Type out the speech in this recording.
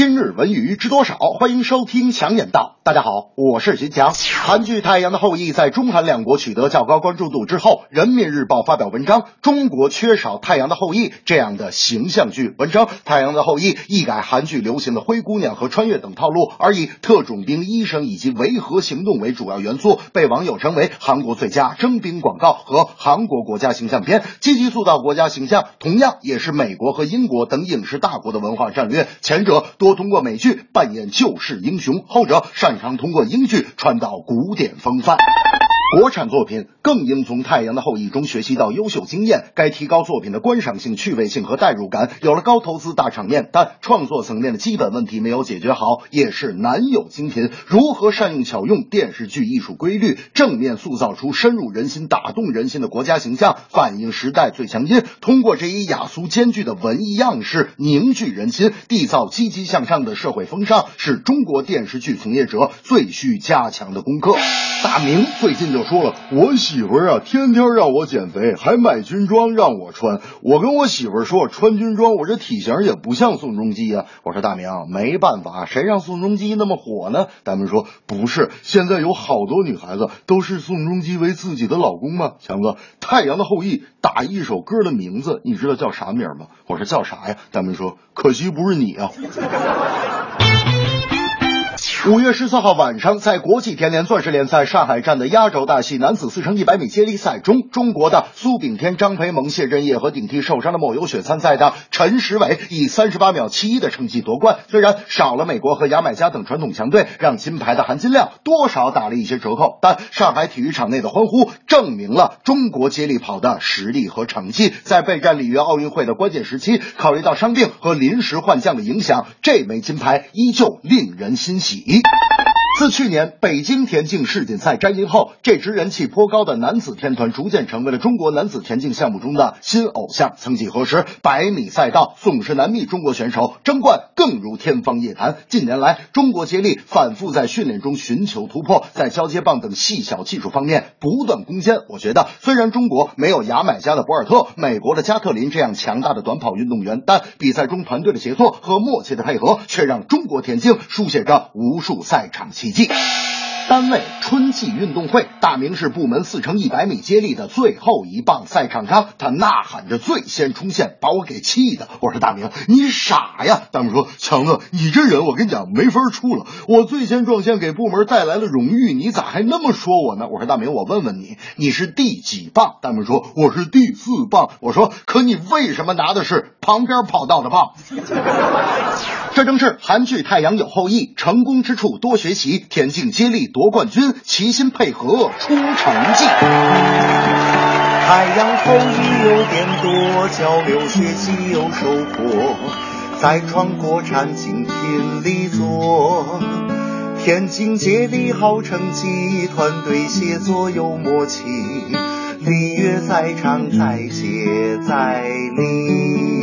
今日文娱知多少？欢迎收听强眼道。大家好，我是徐强。韩剧《太阳的后裔》在中韩两国取得较高关注度之后，人民日报发表文章：中国缺少太阳的后裔这样的形象剧。文章《太阳的后裔》一改韩剧流行的灰姑娘和穿越等套路，而以特种兵、医生以及维和行动为主要元素，被网友称为韩国最佳征兵广告和韩国国家形象片，积极塑造国家形象。同样也是美国和英国等影视大国的文化战略。前者多通过美剧扮演救世英雄，后者擅长通过英剧传导古典风范。国产作品更应从《太阳的后裔》中学习到优秀经验，该提高作品的观赏性、趣味性和代入感。有了高投资、大场面，但创作层面的基本问题没有解决好，也是难有精品。如何善用巧用电视剧艺术规律，正面塑造出深入人心、打动人心的国家形象，反映时代最强音？通过这一雅俗兼具的文艺样式，凝聚人心，缔造积极向上的社会风尚，是中国电视剧从业者最需加强的功课。大明最近就。我说了，我媳妇儿啊，天天让我减肥，还买军装让我穿。我跟我媳妇儿说，穿军装我这体型也不像宋仲基啊。我说大明没办法，谁让宋仲基那么火呢？大明说不是，现在有好多女孩子都视宋仲基为自己的老公吗？强哥，《太阳的后裔》打一首歌的名字，你知道叫啥名吗？我说叫啥呀？大明说可惜不是你啊。五月十四号晚上，在国际田联钻石联赛上海站的压轴大戏男子四乘一百米接力赛中，中国的苏炳添、张培萌、谢震业和顶替受伤的莫有雪参赛的陈时伟以三十八秒七一的成绩夺冠。虽然少了美国和牙买加等传统强队，让金牌的含金量多少打了一些折扣，但上海体育场内的欢呼证明了中国接力跑的实力和成绩。在备战里约奥运会的关键时期，考虑到伤病和临时换将的影响，这枚金牌依旧令人欣喜。eat. 自去年北京田径世锦赛摘银后，这支人气颇高的男子天团逐渐成为了中国男子田径项目中的新偶像。曾几何时，百米赛道总是难觅中国选手，争冠更如天方夜谭。近年来，中国接力反复在训练中寻求突破，在交接棒等细小技术方面不断攻坚。我觉得，虽然中国没有牙买加的博尔特、美国的加特林这样强大的短跑运动员，但比赛中团队的协作和默契的配合，却让中国田径书写着无数赛场。奇迹。单位春季运动会，大明是部门四乘一百米接力的最后一棒。赛场上，他呐喊着最先冲线，把我给气的。我说大明，你傻呀！大明说强子，你这人我跟你讲没法出了。我最先撞线，给部门带来了荣誉，你咋还那么说我呢？我说大明，我问问你，你是第几棒？大明说我是第四棒。我说可你为什么拿的是旁边跑道的棒？这正是韩剧《太阳有后裔》成功之处多学习，田径接力夺冠军齐心配合出成绩。太阳后裔有点多，交流学习有收获，再创国产精品力作。田径接力好成绩，团队协作有默契，里约赛场再接再厉。